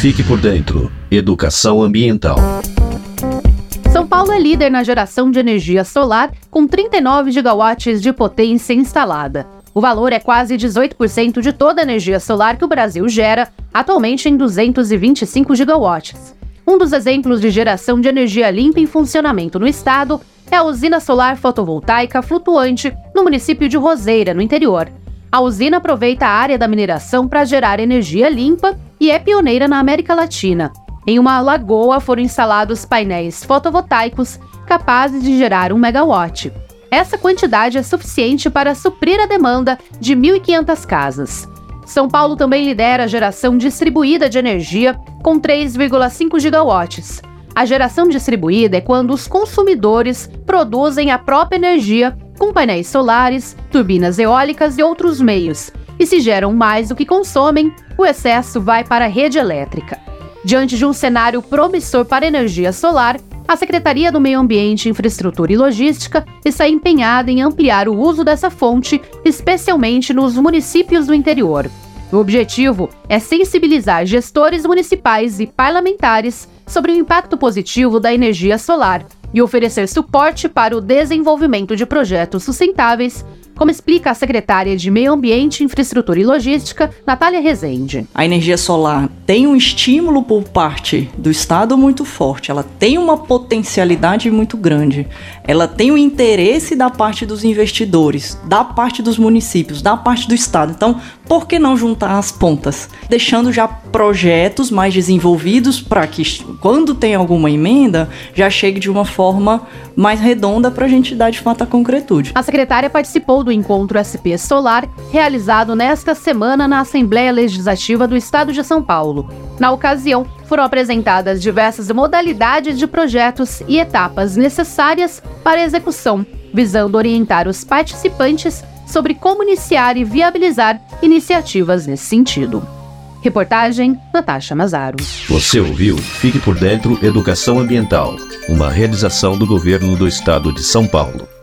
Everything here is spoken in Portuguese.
Fique por dentro. Educação ambiental. São Paulo é líder na geração de energia solar, com 39 gigawatts de potência instalada. O valor é quase 18% de toda a energia solar que o Brasil gera, atualmente em 225 gigawatts. Um dos exemplos de geração de energia limpa em funcionamento no estado é a usina solar fotovoltaica flutuante no município de Roseira, no interior. A usina aproveita a área da mineração para gerar energia limpa e é pioneira na América Latina. Em uma lagoa foram instalados painéis fotovoltaicos capazes de gerar 1 megawatt. Essa quantidade é suficiente para suprir a demanda de 1.500 casas. São Paulo também lidera a geração distribuída de energia com 3,5 gigawatts. A geração distribuída é quando os consumidores produzem a própria energia com painéis solares, turbinas eólicas e outros meios. E se geram mais do que consomem, o excesso vai para a rede elétrica. Diante de um cenário promissor para energia solar, a Secretaria do Meio Ambiente, Infraestrutura e Logística está empenhada em ampliar o uso dessa fonte, especialmente nos municípios do interior. O objetivo é sensibilizar gestores municipais e parlamentares sobre o impacto positivo da energia solar e oferecer suporte para o desenvolvimento de projetos sustentáveis como explica a secretária de Meio Ambiente, Infraestrutura e Logística, Natália Rezende. A energia solar tem um estímulo por parte do Estado muito forte, ela tem uma potencialidade muito grande, ela tem o interesse da parte dos investidores, da parte dos municípios, da parte do Estado. Então, por que não juntar as pontas? Deixando já projetos mais desenvolvidos para que, quando tem alguma emenda, já chegue de uma forma mais redonda para a gente dar de fato a concretude. A secretária participou do encontro SP Solar, realizado nesta semana na Assembleia Legislativa do Estado de São Paulo. Na ocasião, foram apresentadas diversas modalidades de projetos e etapas necessárias para a execução, visando orientar os participantes sobre como iniciar e viabilizar iniciativas nesse sentido. Reportagem Natasha Mazaro. Você ouviu Fique por Dentro Educação Ambiental, uma realização do governo do estado de São Paulo.